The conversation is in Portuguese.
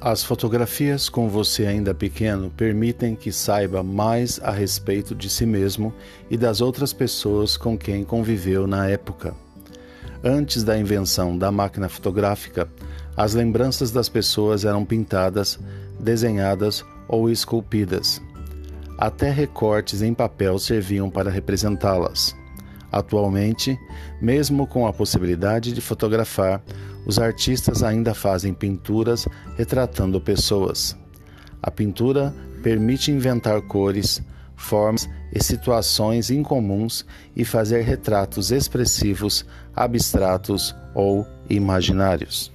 As fotografias com você ainda pequeno permitem que saiba mais a respeito de si mesmo e das outras pessoas com quem conviveu na época. Antes da invenção da máquina fotográfica, as lembranças das pessoas eram pintadas, desenhadas ou esculpidas. Até recortes em papel serviam para representá-las. Atualmente, mesmo com a possibilidade de fotografar, os artistas ainda fazem pinturas retratando pessoas. A pintura permite inventar cores, formas e situações incomuns e fazer retratos expressivos, abstratos ou imaginários.